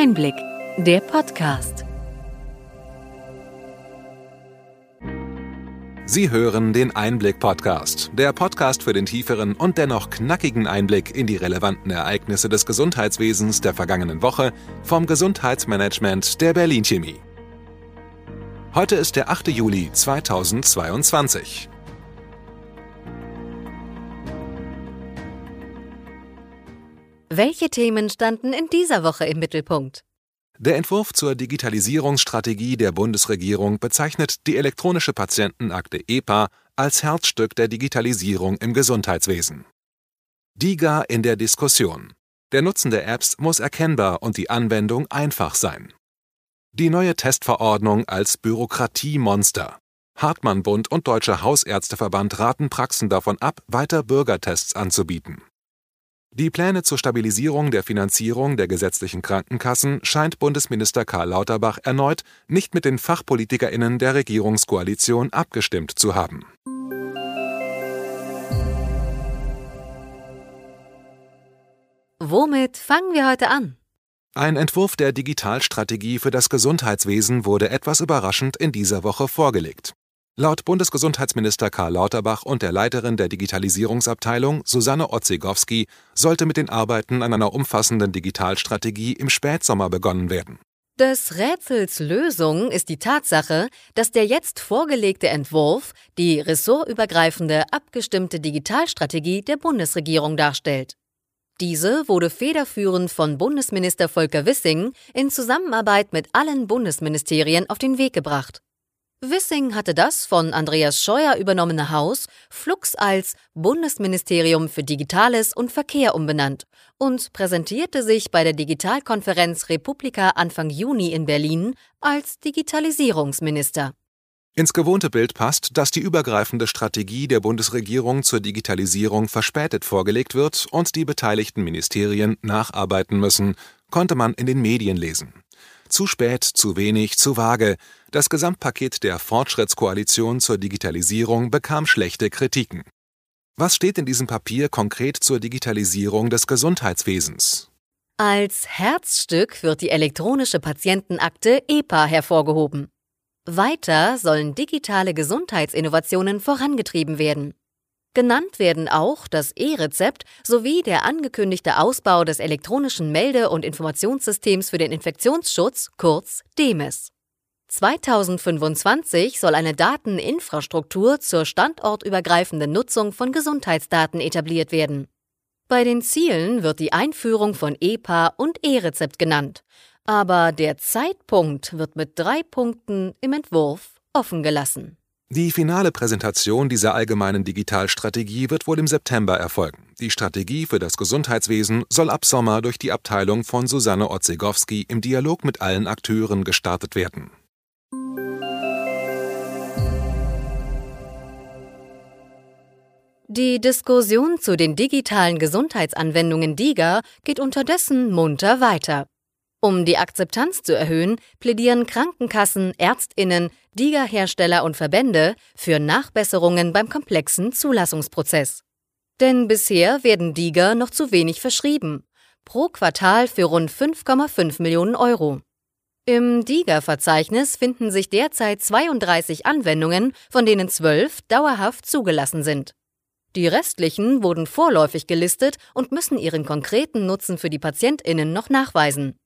Einblick, der Podcast. Sie hören den Einblick-Podcast, der Podcast für den tieferen und dennoch knackigen Einblick in die relevanten Ereignisse des Gesundheitswesens der vergangenen Woche vom Gesundheitsmanagement der Berlin Chemie. Heute ist der 8. Juli 2022. Welche Themen standen in dieser Woche im Mittelpunkt? Der Entwurf zur Digitalisierungsstrategie der Bundesregierung bezeichnet die elektronische Patientenakte EPA als Herzstück der Digitalisierung im Gesundheitswesen. DIGA in der Diskussion. Der Nutzen der Apps muss erkennbar und die Anwendung einfach sein. Die neue Testverordnung als Bürokratiemonster. Hartmann-Bund und Deutscher Hausärzteverband raten Praxen davon ab, weiter Bürgertests anzubieten. Die Pläne zur Stabilisierung der Finanzierung der gesetzlichen Krankenkassen scheint Bundesminister Karl Lauterbach erneut nicht mit den Fachpolitikerinnen der Regierungskoalition abgestimmt zu haben. Womit fangen wir heute an? Ein Entwurf der Digitalstrategie für das Gesundheitswesen wurde etwas überraschend in dieser Woche vorgelegt. Laut Bundesgesundheitsminister Karl Lauterbach und der Leiterin der Digitalisierungsabteilung Susanne Otzegowski sollte mit den Arbeiten an einer umfassenden Digitalstrategie im Spätsommer begonnen werden. Des Rätsels Lösung ist die Tatsache, dass der jetzt vorgelegte Entwurf die ressortübergreifende abgestimmte Digitalstrategie der Bundesregierung darstellt. Diese wurde federführend von Bundesminister Volker Wissing in Zusammenarbeit mit allen Bundesministerien auf den Weg gebracht. Wissing hatte das von Andreas Scheuer übernommene Haus Flux als Bundesministerium für Digitales und Verkehr umbenannt und präsentierte sich bei der Digitalkonferenz Republika Anfang Juni in Berlin als Digitalisierungsminister. Ins gewohnte Bild passt, dass die übergreifende Strategie der Bundesregierung zur Digitalisierung verspätet vorgelegt wird und die beteiligten Ministerien nacharbeiten müssen, konnte man in den Medien lesen. Zu spät, zu wenig, zu vage. Das Gesamtpaket der Fortschrittskoalition zur Digitalisierung bekam schlechte Kritiken. Was steht in diesem Papier konkret zur Digitalisierung des Gesundheitswesens? Als Herzstück wird die elektronische Patientenakte EPA hervorgehoben. Weiter sollen digitale Gesundheitsinnovationen vorangetrieben werden. Genannt werden auch das E-Rezept sowie der angekündigte Ausbau des elektronischen Melde- und Informationssystems für den Infektionsschutz, kurz DEMIS. 2025 soll eine Dateninfrastruktur zur standortübergreifenden Nutzung von Gesundheitsdaten etabliert werden. Bei den Zielen wird die Einführung von EPA und E-Rezept genannt, aber der Zeitpunkt wird mit drei Punkten im Entwurf offen gelassen. Die finale Präsentation dieser allgemeinen Digitalstrategie wird wohl im September erfolgen. Die Strategie für das Gesundheitswesen soll ab Sommer durch die Abteilung von Susanne Otzegowski im Dialog mit allen Akteuren gestartet werden. Die Diskussion zu den digitalen Gesundheitsanwendungen DIGA geht unterdessen munter weiter. Um die Akzeptanz zu erhöhen, plädieren Krankenkassen, Ärztinnen, DIGA-Hersteller und Verbände für Nachbesserungen beim komplexen Zulassungsprozess. Denn bisher werden DIGA noch zu wenig verschrieben, pro Quartal für rund 5,5 Millionen Euro. Im DIGA-Verzeichnis finden sich derzeit 32 Anwendungen, von denen 12 dauerhaft zugelassen sind. Die restlichen wurden vorläufig gelistet und müssen ihren konkreten Nutzen für die Patientinnen noch nachweisen.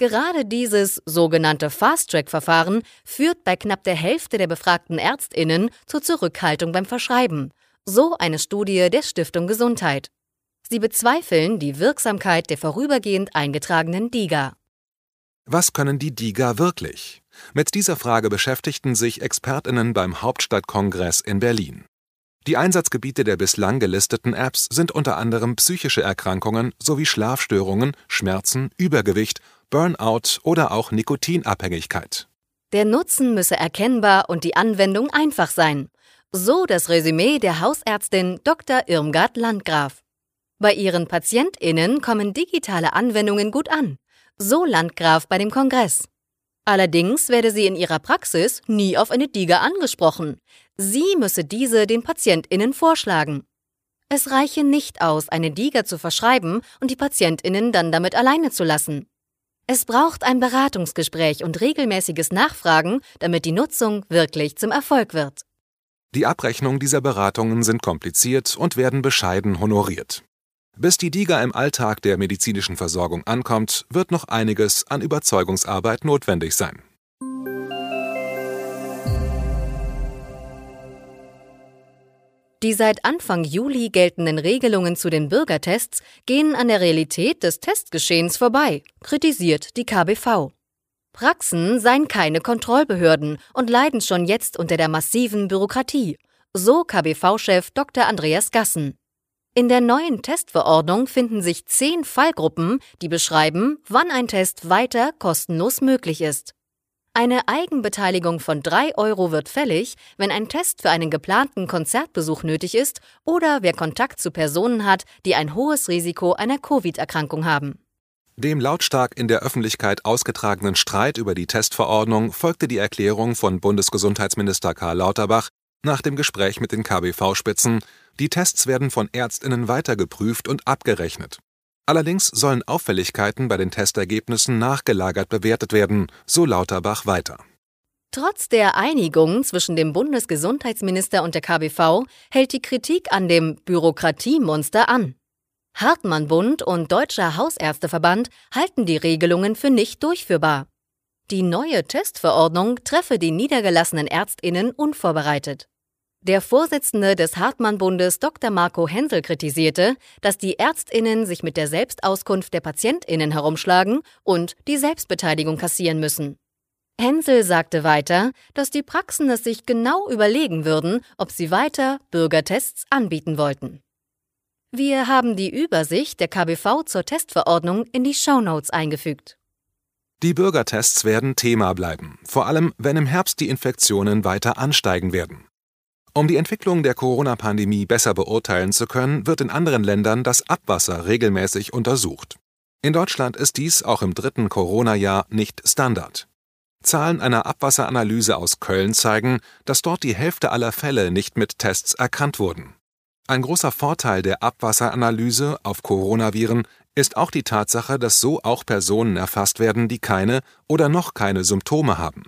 Gerade dieses sogenannte Fast-Track-Verfahren führt bei knapp der Hälfte der befragten Ärztinnen zur Zurückhaltung beim Verschreiben, so eine Studie der Stiftung Gesundheit. Sie bezweifeln die Wirksamkeit der vorübergehend eingetragenen DIGA. Was können die DIGA wirklich? Mit dieser Frage beschäftigten sich Expertinnen beim Hauptstadtkongress in Berlin. Die Einsatzgebiete der bislang gelisteten Apps sind unter anderem psychische Erkrankungen sowie Schlafstörungen, Schmerzen, Übergewicht Burnout oder auch Nikotinabhängigkeit. Der Nutzen müsse erkennbar und die Anwendung einfach sein. So das Resümee der Hausärztin Dr. Irmgard Landgraf. Bei ihren PatientInnen kommen digitale Anwendungen gut an. So Landgraf bei dem Kongress. Allerdings werde sie in ihrer Praxis nie auf eine DIGA angesprochen. Sie müsse diese den PatientInnen vorschlagen. Es reiche nicht aus, eine DIGA zu verschreiben und die PatientInnen dann damit alleine zu lassen. Es braucht ein Beratungsgespräch und regelmäßiges Nachfragen, damit die Nutzung wirklich zum Erfolg wird. Die Abrechnung dieser Beratungen sind kompliziert und werden bescheiden honoriert. Bis die DIGA im Alltag der medizinischen Versorgung ankommt, wird noch einiges an Überzeugungsarbeit notwendig sein. Die seit Anfang Juli geltenden Regelungen zu den Bürgertests gehen an der Realität des Testgeschehens vorbei, kritisiert die KBV. Praxen seien keine Kontrollbehörden und leiden schon jetzt unter der massiven Bürokratie, so KBV-Chef Dr. Andreas Gassen. In der neuen Testverordnung finden sich zehn Fallgruppen, die beschreiben, wann ein Test weiter kostenlos möglich ist. Eine Eigenbeteiligung von 3 Euro wird fällig, wenn ein Test für einen geplanten Konzertbesuch nötig ist oder wer Kontakt zu Personen hat, die ein hohes Risiko einer Covid-Erkrankung haben. Dem lautstark in der Öffentlichkeit ausgetragenen Streit über die Testverordnung folgte die Erklärung von Bundesgesundheitsminister Karl Lauterbach nach dem Gespräch mit den KBV-Spitzen, die Tests werden von Ärztinnen weiter geprüft und abgerechnet. Allerdings sollen Auffälligkeiten bei den Testergebnissen nachgelagert bewertet werden, so Lauterbach weiter. Trotz der Einigung zwischen dem Bundesgesundheitsminister und der KBV hält die Kritik an dem Bürokratiemonster an. Hartmann-Bund und Deutscher Hausärzteverband halten die Regelungen für nicht durchführbar. Die neue Testverordnung treffe die niedergelassenen Ärztinnen unvorbereitet. Der Vorsitzende des Hartmann-Bundes Dr. Marco Hensel kritisierte, dass die Ärztinnen sich mit der Selbstauskunft der Patientinnen herumschlagen und die Selbstbeteiligung kassieren müssen. Hensel sagte weiter, dass die Praxen es sich genau überlegen würden, ob sie weiter Bürgertests anbieten wollten. Wir haben die Übersicht der KBV zur Testverordnung in die Shownotes eingefügt. Die Bürgertests werden Thema bleiben, vor allem wenn im Herbst die Infektionen weiter ansteigen werden. Um die Entwicklung der Corona-Pandemie besser beurteilen zu können, wird in anderen Ländern das Abwasser regelmäßig untersucht. In Deutschland ist dies auch im dritten Corona-Jahr nicht Standard. Zahlen einer Abwasseranalyse aus Köln zeigen, dass dort die Hälfte aller Fälle nicht mit Tests erkannt wurden. Ein großer Vorteil der Abwasseranalyse auf Coronaviren ist auch die Tatsache, dass so auch Personen erfasst werden, die keine oder noch keine Symptome haben.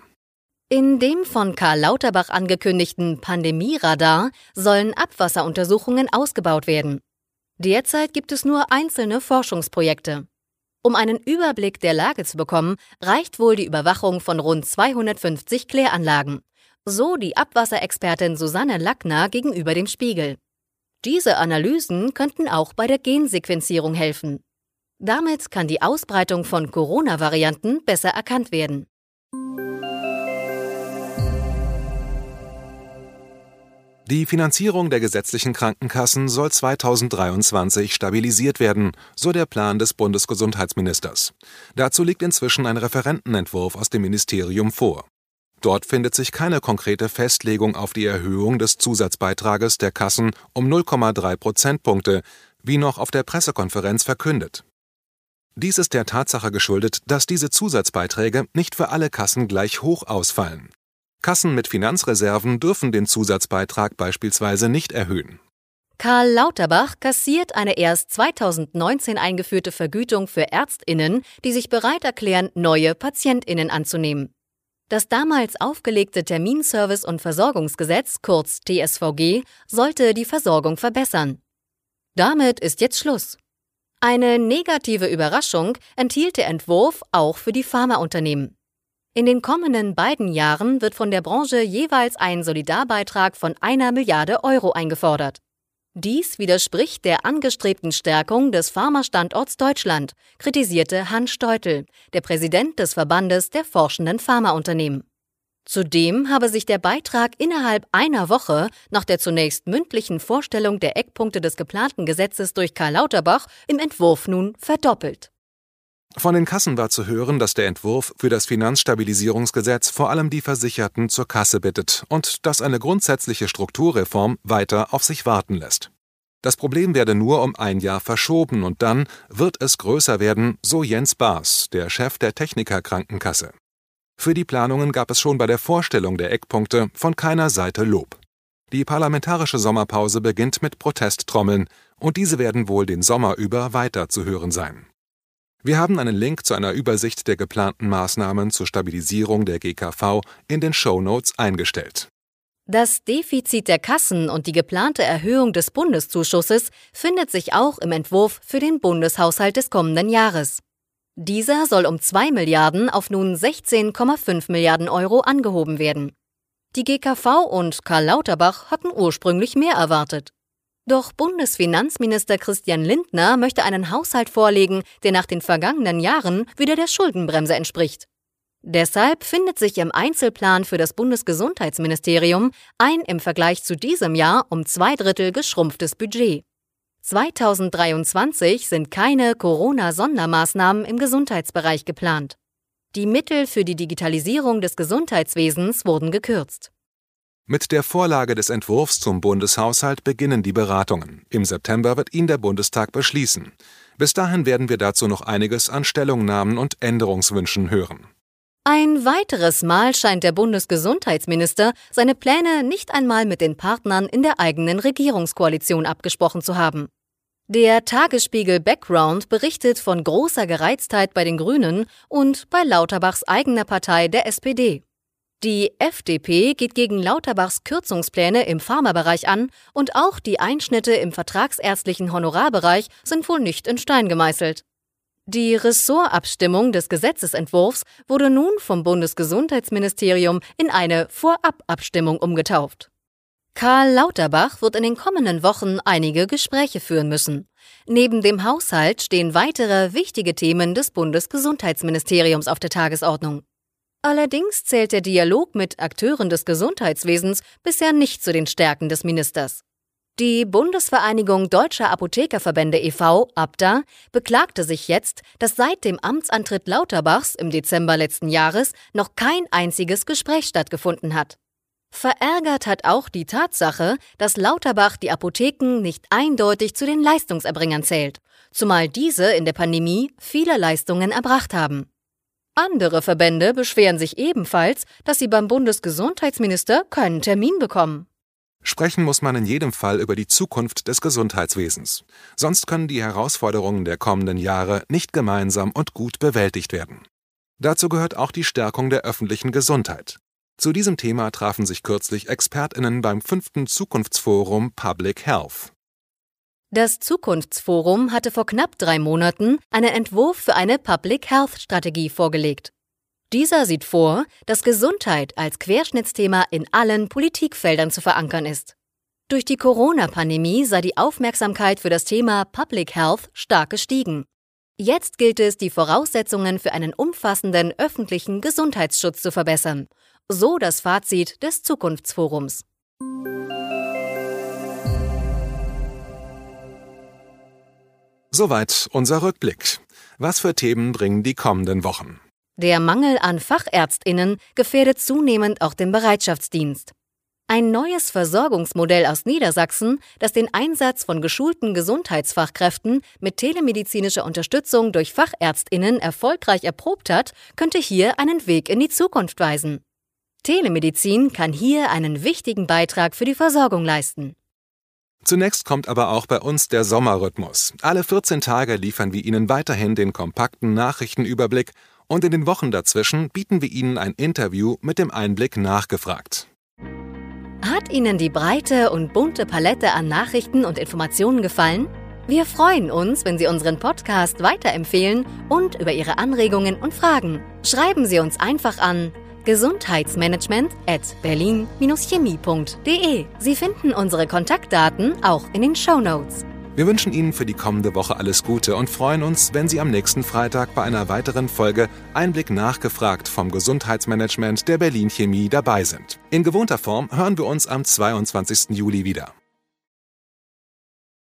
In dem von Karl Lauterbach angekündigten Pandemieradar sollen Abwasseruntersuchungen ausgebaut werden. Derzeit gibt es nur einzelne Forschungsprojekte. Um einen Überblick der Lage zu bekommen, reicht wohl die Überwachung von rund 250 Kläranlagen. So die Abwasserexpertin Susanne Lackner gegenüber dem Spiegel. Diese Analysen könnten auch bei der Gensequenzierung helfen. Damit kann die Ausbreitung von Corona-Varianten besser erkannt werden. Die Finanzierung der gesetzlichen Krankenkassen soll 2023 stabilisiert werden, so der Plan des Bundesgesundheitsministers. Dazu liegt inzwischen ein Referentenentwurf aus dem Ministerium vor. Dort findet sich keine konkrete Festlegung auf die Erhöhung des Zusatzbeitrages der Kassen um 0,3 Prozentpunkte, wie noch auf der Pressekonferenz verkündet. Dies ist der Tatsache geschuldet, dass diese Zusatzbeiträge nicht für alle Kassen gleich hoch ausfallen. Kassen mit Finanzreserven dürfen den Zusatzbeitrag beispielsweise nicht erhöhen. Karl Lauterbach kassiert eine erst 2019 eingeführte Vergütung für Ärztinnen, die sich bereit erklären, neue Patientinnen anzunehmen. Das damals aufgelegte Terminservice- und Versorgungsgesetz, kurz TSVG, sollte die Versorgung verbessern. Damit ist jetzt Schluss. Eine negative Überraschung enthielt der Entwurf auch für die Pharmaunternehmen. In den kommenden beiden Jahren wird von der Branche jeweils ein Solidarbeitrag von einer Milliarde Euro eingefordert. Dies widerspricht der angestrebten Stärkung des Pharmastandorts Deutschland, kritisierte Hans Steutel, der Präsident des Verbandes der forschenden Pharmaunternehmen. Zudem habe sich der Beitrag innerhalb einer Woche nach der zunächst mündlichen Vorstellung der Eckpunkte des geplanten Gesetzes durch Karl Lauterbach im Entwurf nun verdoppelt. Von den Kassen war zu hören, dass der Entwurf für das Finanzstabilisierungsgesetz vor allem die Versicherten zur Kasse bittet und dass eine grundsätzliche Strukturreform weiter auf sich warten lässt. Das Problem werde nur um ein Jahr verschoben und dann wird es größer werden, so Jens Baas, der Chef der Technikerkrankenkasse. Für die Planungen gab es schon bei der Vorstellung der Eckpunkte von keiner Seite Lob. Die parlamentarische Sommerpause beginnt mit Protesttrommeln und diese werden wohl den Sommer über weiter zu hören sein. Wir haben einen Link zu einer Übersicht der geplanten Maßnahmen zur Stabilisierung der GKV in den Show Notes eingestellt. Das Defizit der Kassen und die geplante Erhöhung des Bundeszuschusses findet sich auch im Entwurf für den Bundeshaushalt des kommenden Jahres. Dieser soll um 2 Milliarden auf nun 16,5 Milliarden Euro angehoben werden. Die GKV und Karl Lauterbach hatten ursprünglich mehr erwartet. Doch Bundesfinanzminister Christian Lindner möchte einen Haushalt vorlegen, der nach den vergangenen Jahren wieder der Schuldenbremse entspricht. Deshalb findet sich im Einzelplan für das Bundesgesundheitsministerium ein im Vergleich zu diesem Jahr um zwei Drittel geschrumpftes Budget. 2023 sind keine Corona-Sondermaßnahmen im Gesundheitsbereich geplant. Die Mittel für die Digitalisierung des Gesundheitswesens wurden gekürzt. Mit der Vorlage des Entwurfs zum Bundeshaushalt beginnen die Beratungen. Im September wird ihn der Bundestag beschließen. Bis dahin werden wir dazu noch einiges an Stellungnahmen und Änderungswünschen hören. Ein weiteres Mal scheint der Bundesgesundheitsminister seine Pläne nicht einmal mit den Partnern in der eigenen Regierungskoalition abgesprochen zu haben. Der Tagesspiegel Background berichtet von großer Gereiztheit bei den Grünen und bei Lauterbachs eigener Partei der SPD. Die FDP geht gegen Lauterbachs Kürzungspläne im Pharmabereich an und auch die Einschnitte im vertragsärztlichen Honorarbereich sind wohl nicht in Stein gemeißelt. Die Ressortabstimmung des Gesetzesentwurfs wurde nun vom Bundesgesundheitsministerium in eine Vorababstimmung umgetauft. Karl Lauterbach wird in den kommenden Wochen einige Gespräche führen müssen. Neben dem Haushalt stehen weitere wichtige Themen des Bundesgesundheitsministeriums auf der Tagesordnung. Allerdings zählt der Dialog mit Akteuren des Gesundheitswesens bisher nicht zu den Stärken des Ministers. Die Bundesvereinigung Deutscher Apothekerverbände e.V. (ABDA) beklagte sich jetzt, dass seit dem Amtsantritt Lauterbachs im Dezember letzten Jahres noch kein einziges Gespräch stattgefunden hat. Verärgert hat auch die Tatsache, dass Lauterbach die Apotheken nicht eindeutig zu den Leistungserbringern zählt, zumal diese in der Pandemie viele Leistungen erbracht haben. Andere Verbände beschweren sich ebenfalls, dass sie beim Bundesgesundheitsminister keinen Termin bekommen. Sprechen muss man in jedem Fall über die Zukunft des Gesundheitswesens. Sonst können die Herausforderungen der kommenden Jahre nicht gemeinsam und gut bewältigt werden. Dazu gehört auch die Stärkung der öffentlichen Gesundheit. Zu diesem Thema trafen sich kürzlich Expertinnen beim fünften Zukunftsforum Public Health. Das Zukunftsforum hatte vor knapp drei Monaten einen Entwurf für eine Public Health Strategie vorgelegt. Dieser sieht vor, dass Gesundheit als Querschnittsthema in allen Politikfeldern zu verankern ist. Durch die Corona-Pandemie sei die Aufmerksamkeit für das Thema Public Health stark gestiegen. Jetzt gilt es, die Voraussetzungen für einen umfassenden öffentlichen Gesundheitsschutz zu verbessern. So das Fazit des Zukunftsforums. Soweit unser Rückblick. Was für Themen bringen die kommenden Wochen? Der Mangel an Fachärztinnen gefährdet zunehmend auch den Bereitschaftsdienst. Ein neues Versorgungsmodell aus Niedersachsen, das den Einsatz von geschulten Gesundheitsfachkräften mit telemedizinischer Unterstützung durch Fachärztinnen erfolgreich erprobt hat, könnte hier einen Weg in die Zukunft weisen. Telemedizin kann hier einen wichtigen Beitrag für die Versorgung leisten. Zunächst kommt aber auch bei uns der Sommerrhythmus. Alle 14 Tage liefern wir Ihnen weiterhin den kompakten Nachrichtenüberblick und in den Wochen dazwischen bieten wir Ihnen ein Interview mit dem Einblick nachgefragt. Hat Ihnen die breite und bunte Palette an Nachrichten und Informationen gefallen? Wir freuen uns, wenn Sie unseren Podcast weiterempfehlen und über Ihre Anregungen und Fragen. Schreiben Sie uns einfach an gesundheitsmanagement at berlin-chemie.de. Sie finden unsere Kontaktdaten auch in den Show. Wir wünschen Ihnen für die kommende Woche alles Gute und freuen uns, wenn Sie am nächsten Freitag bei einer weiteren Folge Einblick nachgefragt vom Gesundheitsmanagement der Berlin Chemie dabei sind. In gewohnter Form hören wir uns am 22. Juli wieder.